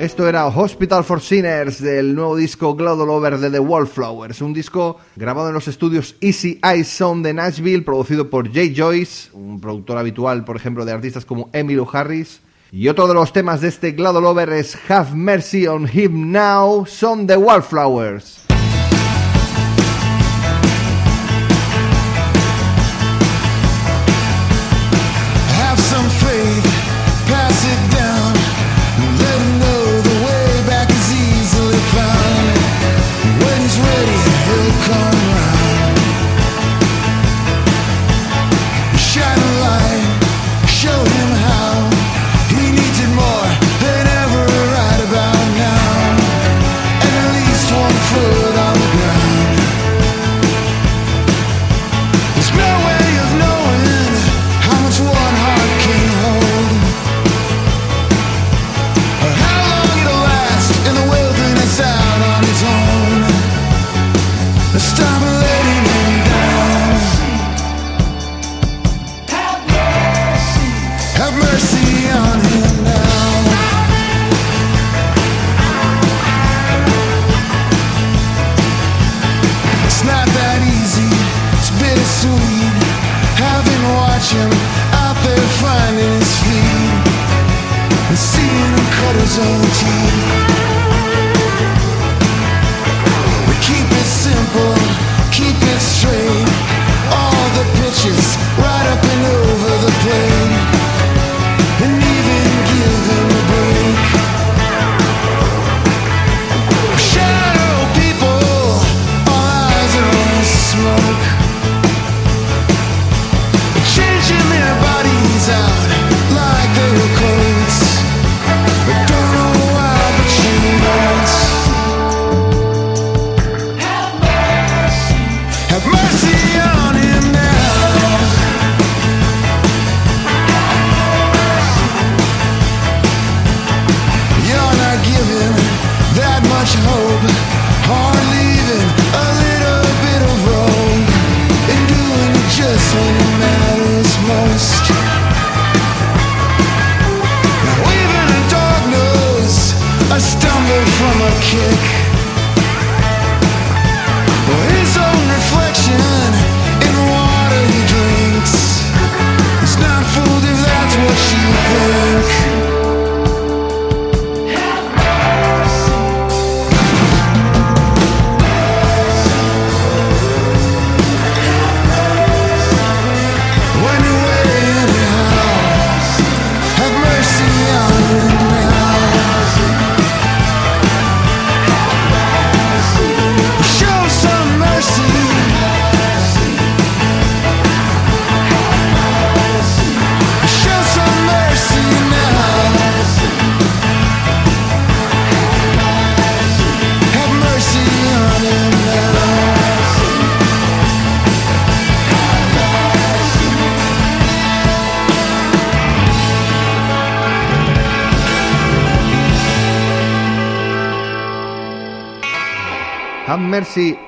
Esto era Hospital for Sinners del nuevo disco Global Over de The Wallflowers, un disco grabado en los estudios Easy Eyes Sound de Nashville, producido por Jay Joyce, un productor habitual, por ejemplo, de artistas como Emilio Harris. Y otro de los temas de este Global Over es Have Mercy on Him Now, son The Wallflowers. When he's ready, he'll come round.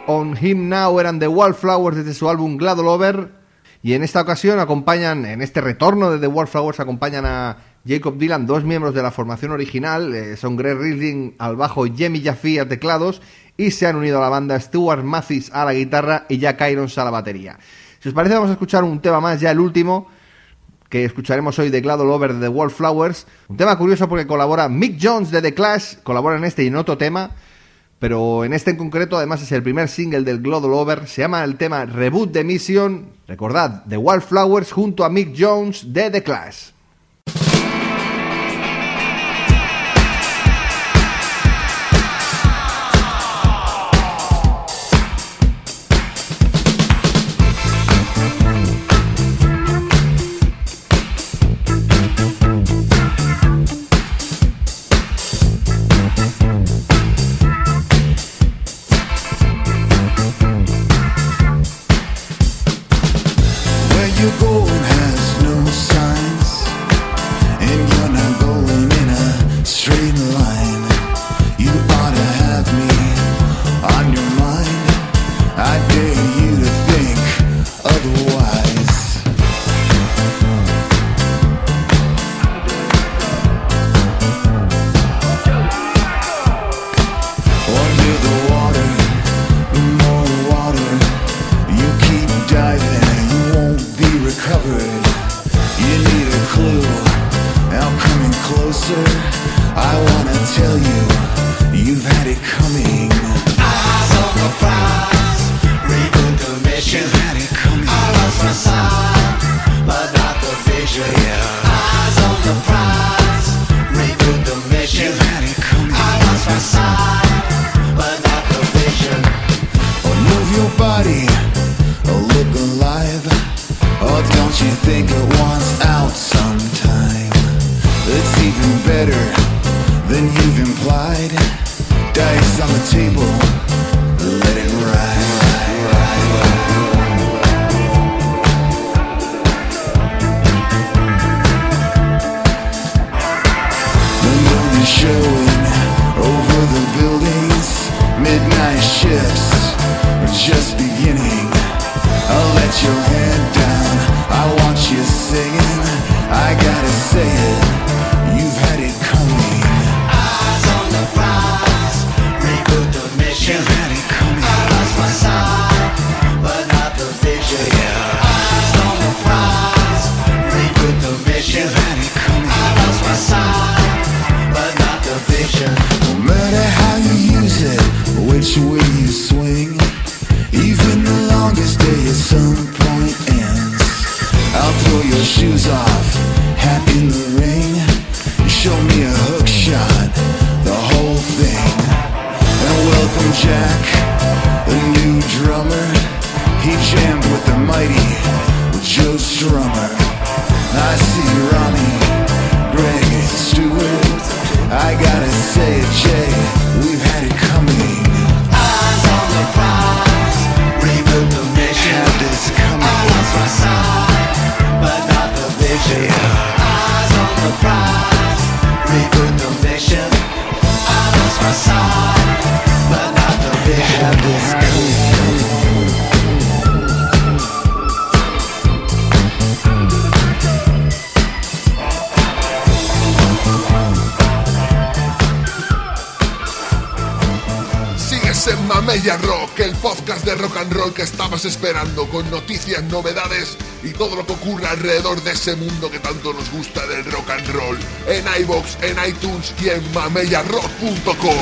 On Him Now eran The Wallflowers desde su álbum Glad Over y en esta ocasión acompañan, en este retorno de The Wallflowers acompañan a Jacob Dylan, dos miembros de la formación original, eh, son Greg Ridley al bajo y Jamie Jaffe a teclados y se han unido a la banda Stuart Mathis a la guitarra y Jack Irons a la batería. Si os parece vamos a escuchar un tema más, ya el último, que escucharemos hoy de Glad Over de The Wallflowers, un tema curioso porque colabora Mick Jones de The Clash, colabora en este y en otro tema, pero en este en concreto además es el primer single del Global Over, se llama el tema Reboot de Mission, recordad, The Wildflowers junto a Mick Jones de The Clash. Rock, el podcast de rock and roll que estabas esperando, con noticias, novedades y todo lo que ocurre alrededor de ese mundo que tanto nos gusta del rock and roll. En iBox, en iTunes y en mamellarock.com.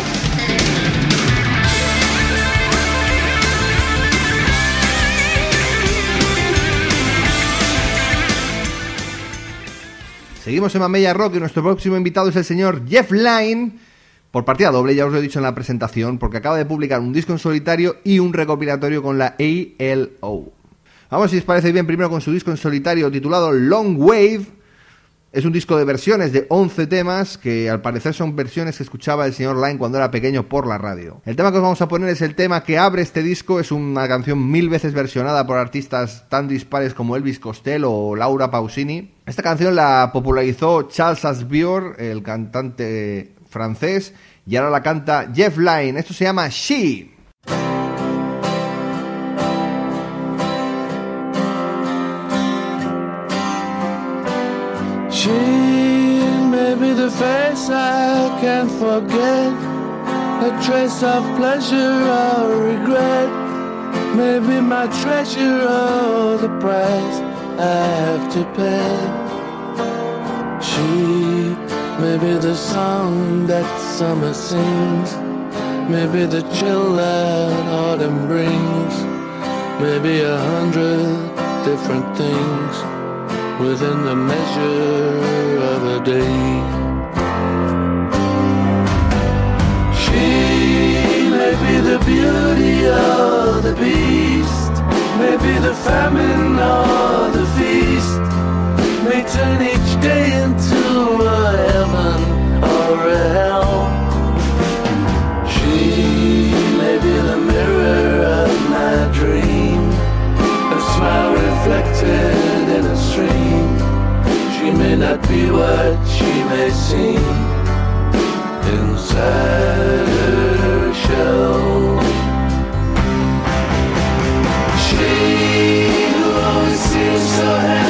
Seguimos en Mamella Rock y nuestro próximo invitado es el señor Jeff Lynne. Por partida doble, ya os lo he dicho en la presentación, porque acaba de publicar un disco en solitario y un recopilatorio con la ALO. Vamos, si os parece bien, primero con su disco en solitario titulado Long Wave. Es un disco de versiones de 11 temas que al parecer son versiones que escuchaba el señor Line cuando era pequeño por la radio. El tema que os vamos a poner es el tema que abre este disco, es una canción mil veces versionada por artistas tan dispares como Elvis Costello o Laura Pausini. Esta canción la popularizó Charles Asbior, el cantante francés, y ahora la canta Jeff Lynne. Esto se llama She. She may be the face I can't forget, a trace of pleasure or regret. Maybe my treasure or the price I have to pay. She may be the song that summer sings, maybe the chill that autumn brings, maybe a hundred different things within the measure of a day. She may be the beauty or the beast, may be the famine or the feast, may turn each day into a reflected in a stream. She may not be what she may seem inside her shell. She who always seems so happy.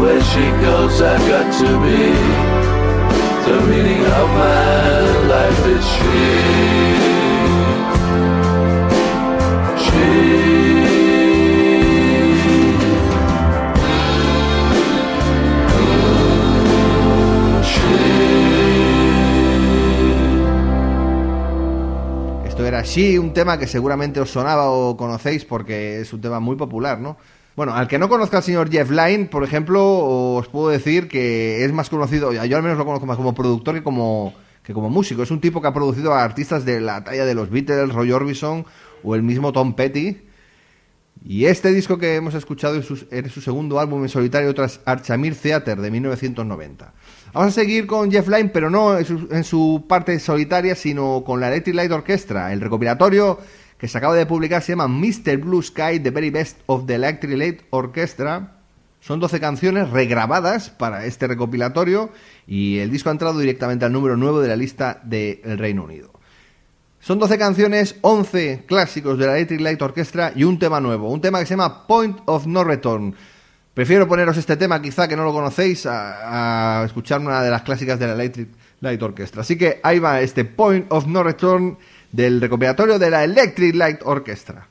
where she goes, I've got to be. The meaning of my life is she. She. Esto era She, un tema que seguramente os sonaba o conocéis porque es un tema muy popular, ¿no? Bueno, al que no conozca al señor Jeff Lynne, por ejemplo, os puedo decir que es más conocido, yo al menos lo conozco más como productor que como, que como músico. Es un tipo que ha producido a artistas de la talla de los Beatles, Roy Orbison o el mismo Tom Petty. Y este disco que hemos escuchado es su, es su segundo álbum en solitario tras Archamir Theater de 1990. Vamos a seguir con Jeff Lynne, pero no en su, en su parte solitaria, sino con la Electric Light Orchestra. El recopilatorio que se acaba de publicar se llama Mr. Blue Sky, The Very Best of the Electric Light Orchestra. Son 12 canciones regrabadas para este recopilatorio y el disco ha entrado directamente al número 9 de la lista del Reino Unido. Son 12 canciones, 11 clásicos de la Electric Light Orchestra y un tema nuevo, un tema que se llama Point of No Return. Prefiero poneros este tema, quizá que no lo conocéis, a, a escuchar una de las clásicas de la Electric Light Orchestra. Así que ahí va este Point of No Return del recopilatorio de la Electric Light Orchestra.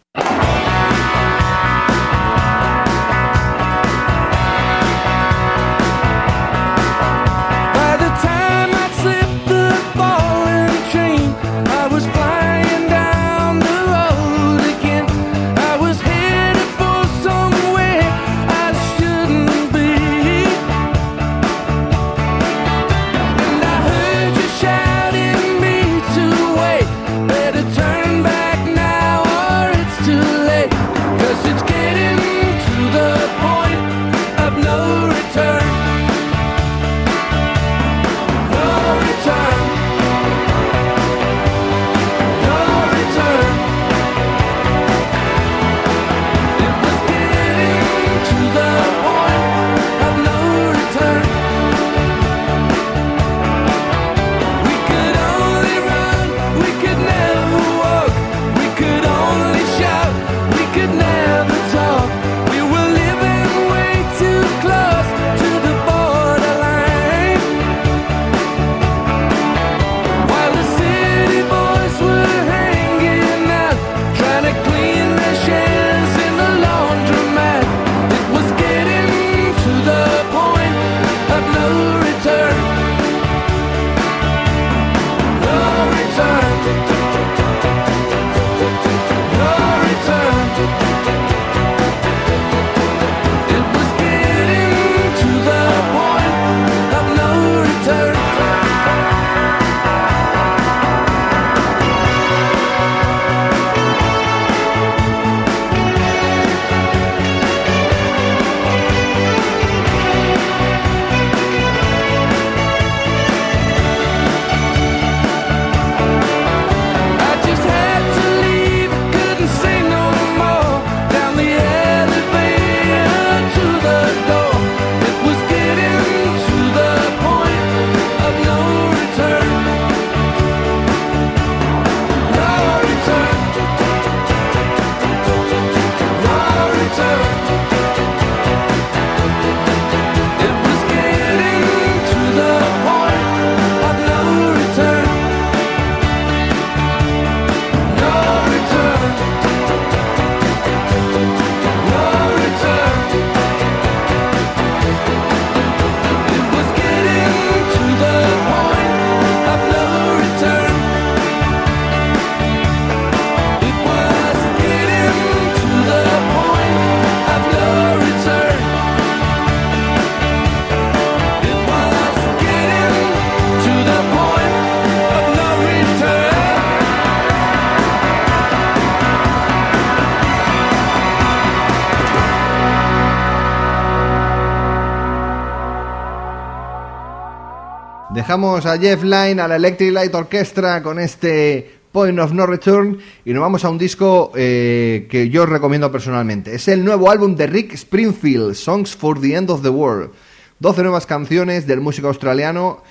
Dejamos a Jeff Lynne, a la Electric Light Orchestra con este Point of No Return y nos vamos a un disco eh, que yo os recomiendo personalmente. Es el nuevo álbum de Rick Springfield, Songs for the End of the World. 12 nuevas canciones del músico australiano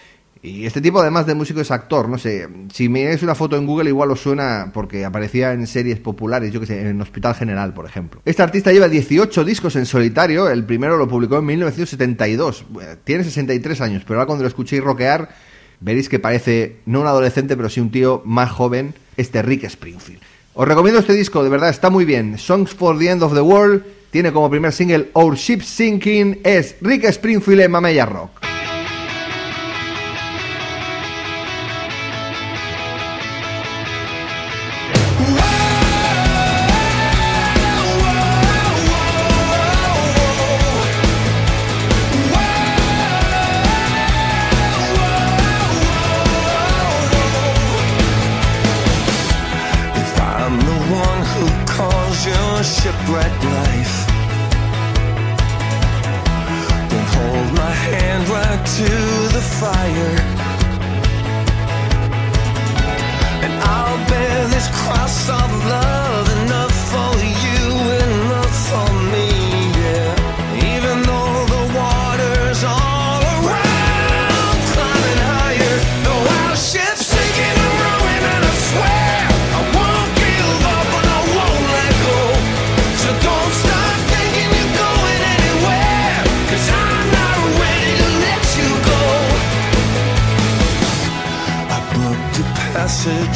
y este tipo además de músico es actor, no sé, si miráis una foto en Google igual os suena porque aparecía en series populares, yo que sé, en Hospital General, por ejemplo. Este artista lleva 18 discos en solitario, el primero lo publicó en 1972, tiene 63 años, pero ahora cuando lo escuchéis rockear veréis que parece no un adolescente, pero sí un tío más joven, este Rick Springfield. Os recomiendo este disco, de verdad está muy bien. Songs for the End of the World tiene como primer single Our Ship Sinking, es Rick Springfield en Mamella Rock. Hold my hand right to the fire.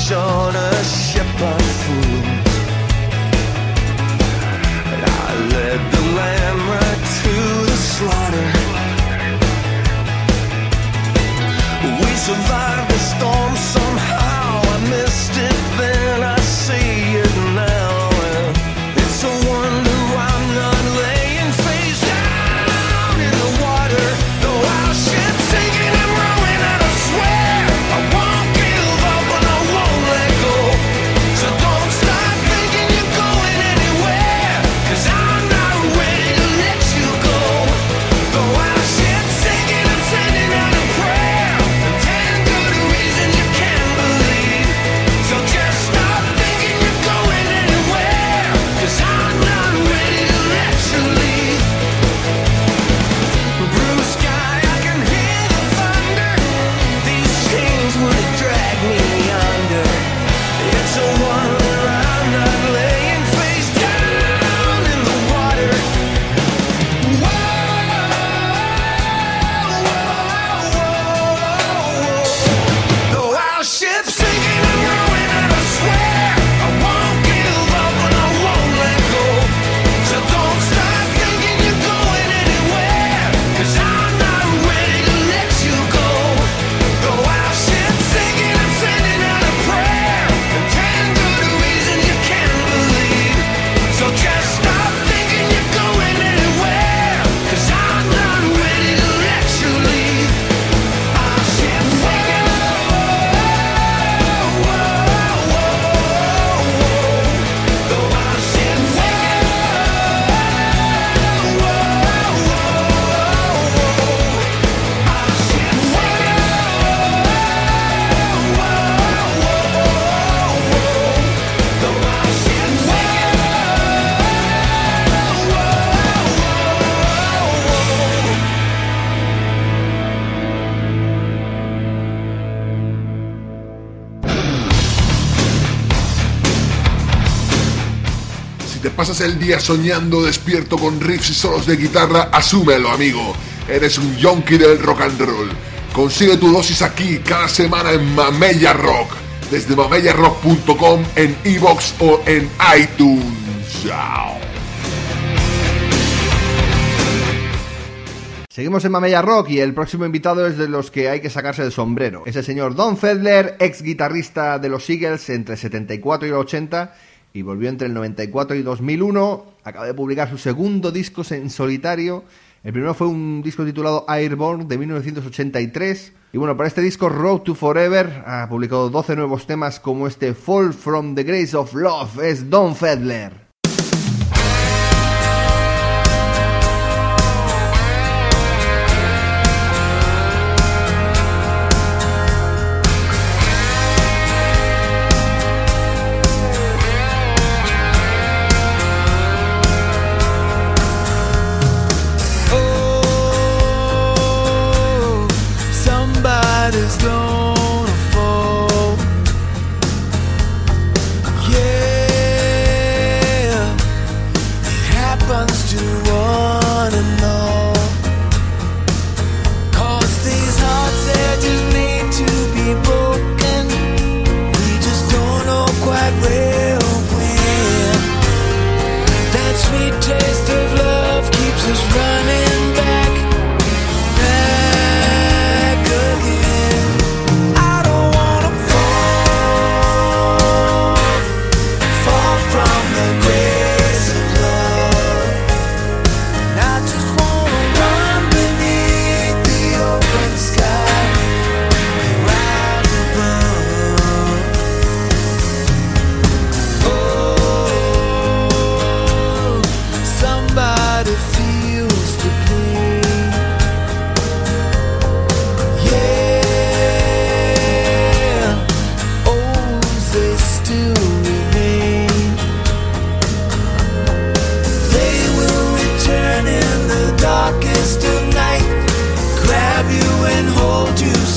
short soñando despierto con riffs y solos de guitarra, asúmelo, amigo. Eres un yonki del rock and roll. Consigue tu dosis aquí cada semana en Mamella Rock. Desde mamellarock.com en iBox o en iTunes. Seguimos en Mamella Rock y el próximo invitado es de los que hay que sacarse el sombrero. Es el señor Don Fedler, ex guitarrista de los Eagles entre el 74 y el 80 y volvió entre el 94 y 2001. Acaba de publicar su segundo disco en solitario. El primero fue un disco titulado Airborne de 1983. Y bueno, para este disco Road to Forever ha publicado 12 nuevos temas como este Fall from the Grace of Love. Es Don Fedler.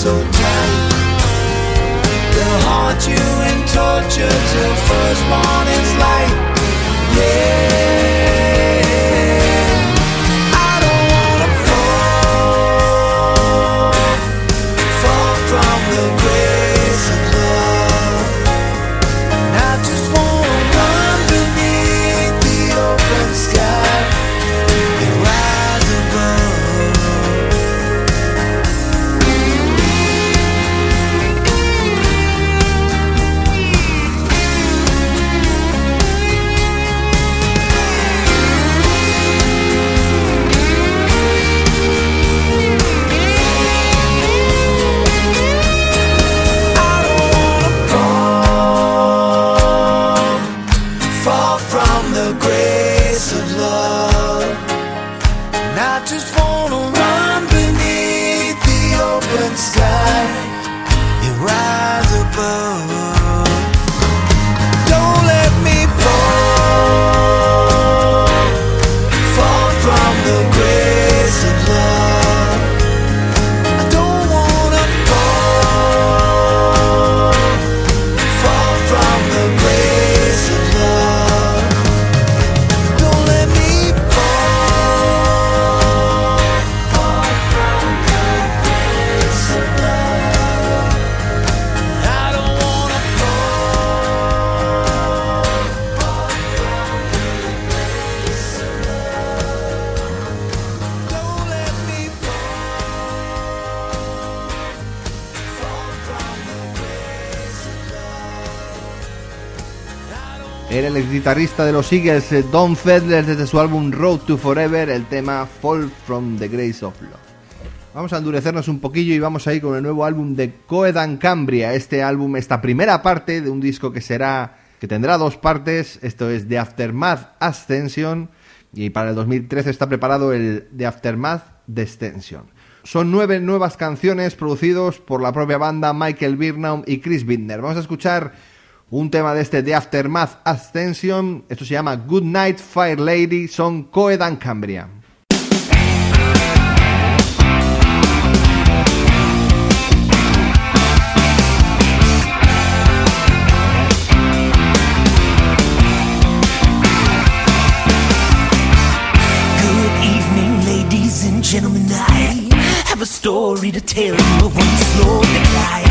so tight They'll haunt you and torture till first morning's light guitarrista de los Eagles, eh, Don Fedler, desde su álbum Road to Forever, el tema Fall from the Grace of Love. Vamos a endurecernos un poquillo y vamos a ir con el nuevo álbum de Coedan Cambria. Este álbum, esta primera parte de un disco que será, que tendrá dos partes. Esto es The Aftermath Ascension y para el 2013 está preparado el The Aftermath Descension. Son nueve nuevas canciones producidos por la propia banda Michael Birnbaum y Chris Bittner. Vamos a escuchar un tema de este The Aftermath Ascension. Esto se llama Good Night Fire Lady. Son Coedan Cambria. Good evening, ladies and gentlemen. I have a story to tell you of one slow decline.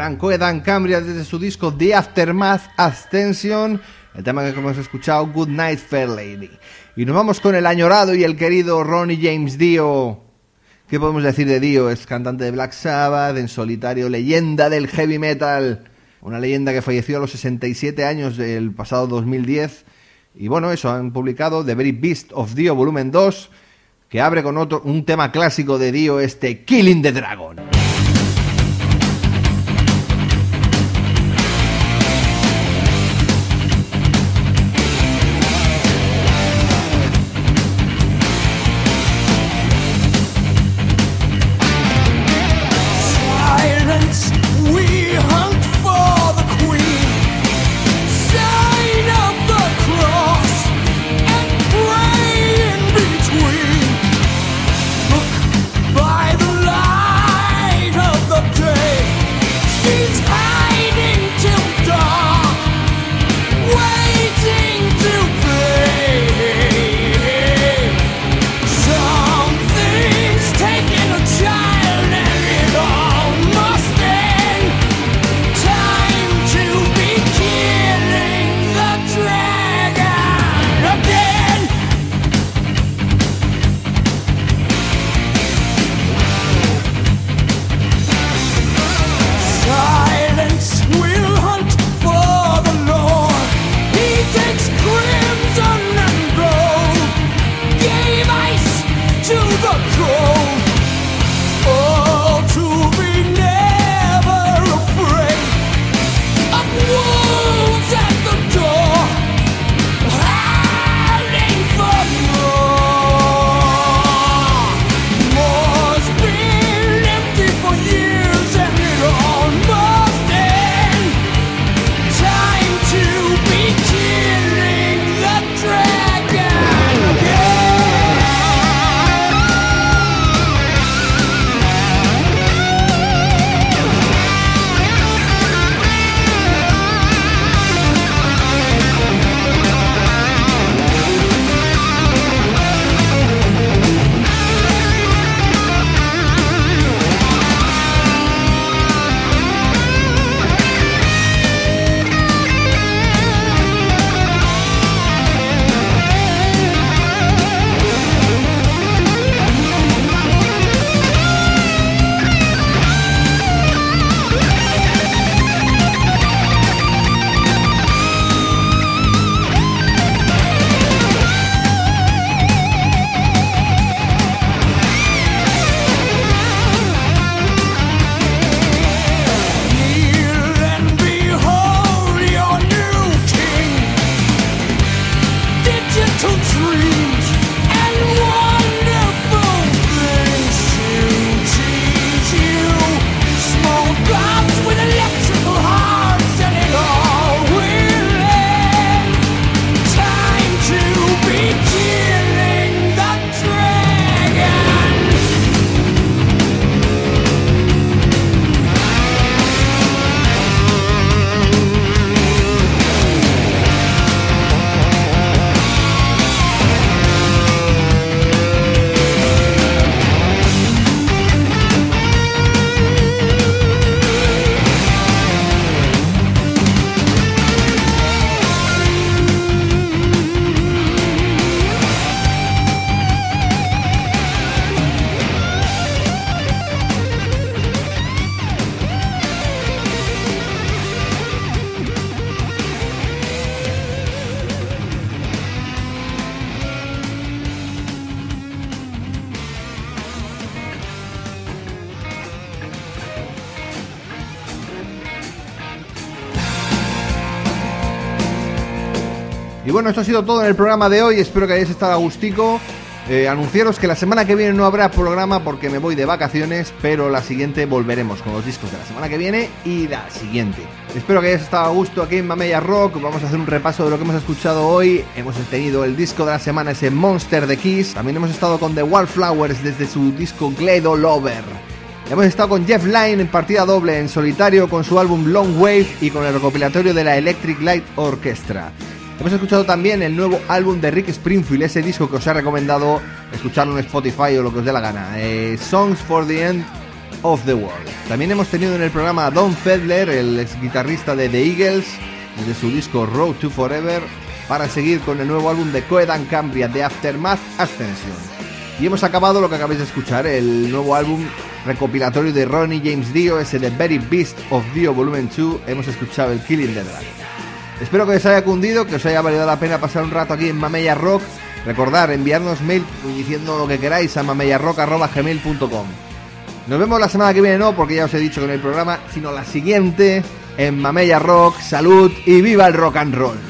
Eran Coedan Cambria desde su disco The Aftermath Ascension, el tema que hemos escuchado, Good Night Fair Lady. Y nos vamos con el añorado y el querido Ronnie James Dio. ¿Qué podemos decir de Dio? Es cantante de Black Sabbath, en solitario, leyenda del heavy metal. Una leyenda que falleció a los 67 años del pasado 2010. Y bueno, eso, han publicado The Very Beast of Dio, volumen 2, que abre con otro, un tema clásico de Dio, este Killing the Dragon. Y bueno, esto ha sido todo en el programa de hoy. Espero que hayáis estado a gustico. Eh, anunciaros que la semana que viene no habrá programa porque me voy de vacaciones, pero la siguiente volveremos con los discos de la semana que viene y la siguiente. Espero que hayáis estado a gusto aquí en Mamella Rock. Vamos a hacer un repaso de lo que hemos escuchado hoy. Hemos tenido el disco de la semana, ese Monster de Kiss. También hemos estado con The Wallflowers desde su disco Gledo Lover. Hemos estado con Jeff Lynne en partida doble en solitario con su álbum Long Wave y con el recopilatorio de la Electric Light Orchestra. Hemos escuchado también el nuevo álbum de Rick Springfield, ese disco que os he recomendado escucharlo en Spotify o lo que os dé la gana. eh, Songs for the End of the World. También hemos tenido en el programa a Don Fedler, el ex guitarrista de The Eagles, desde su disco Road to Forever, para seguir con el nuevo álbum de Coedan Cambria, The Aftermath Ascension. Y hemos acabado lo que acabáis de escuchar, el nuevo álbum recopilatorio de Ronnie James Dio, ese The Very Beast of Dio Volumen 2. Hemos escuchado el Killing the Dragon. Espero que os haya cundido, que os haya valido la pena pasar un rato aquí en Mamella Rock. Recordar, enviarnos mail diciendo lo que queráis a mamellarrock.gmail.com Nos vemos la semana que viene, no, porque ya os he dicho que no hay programa, sino la siguiente en Mamella Rock. Salud y viva el rock and roll.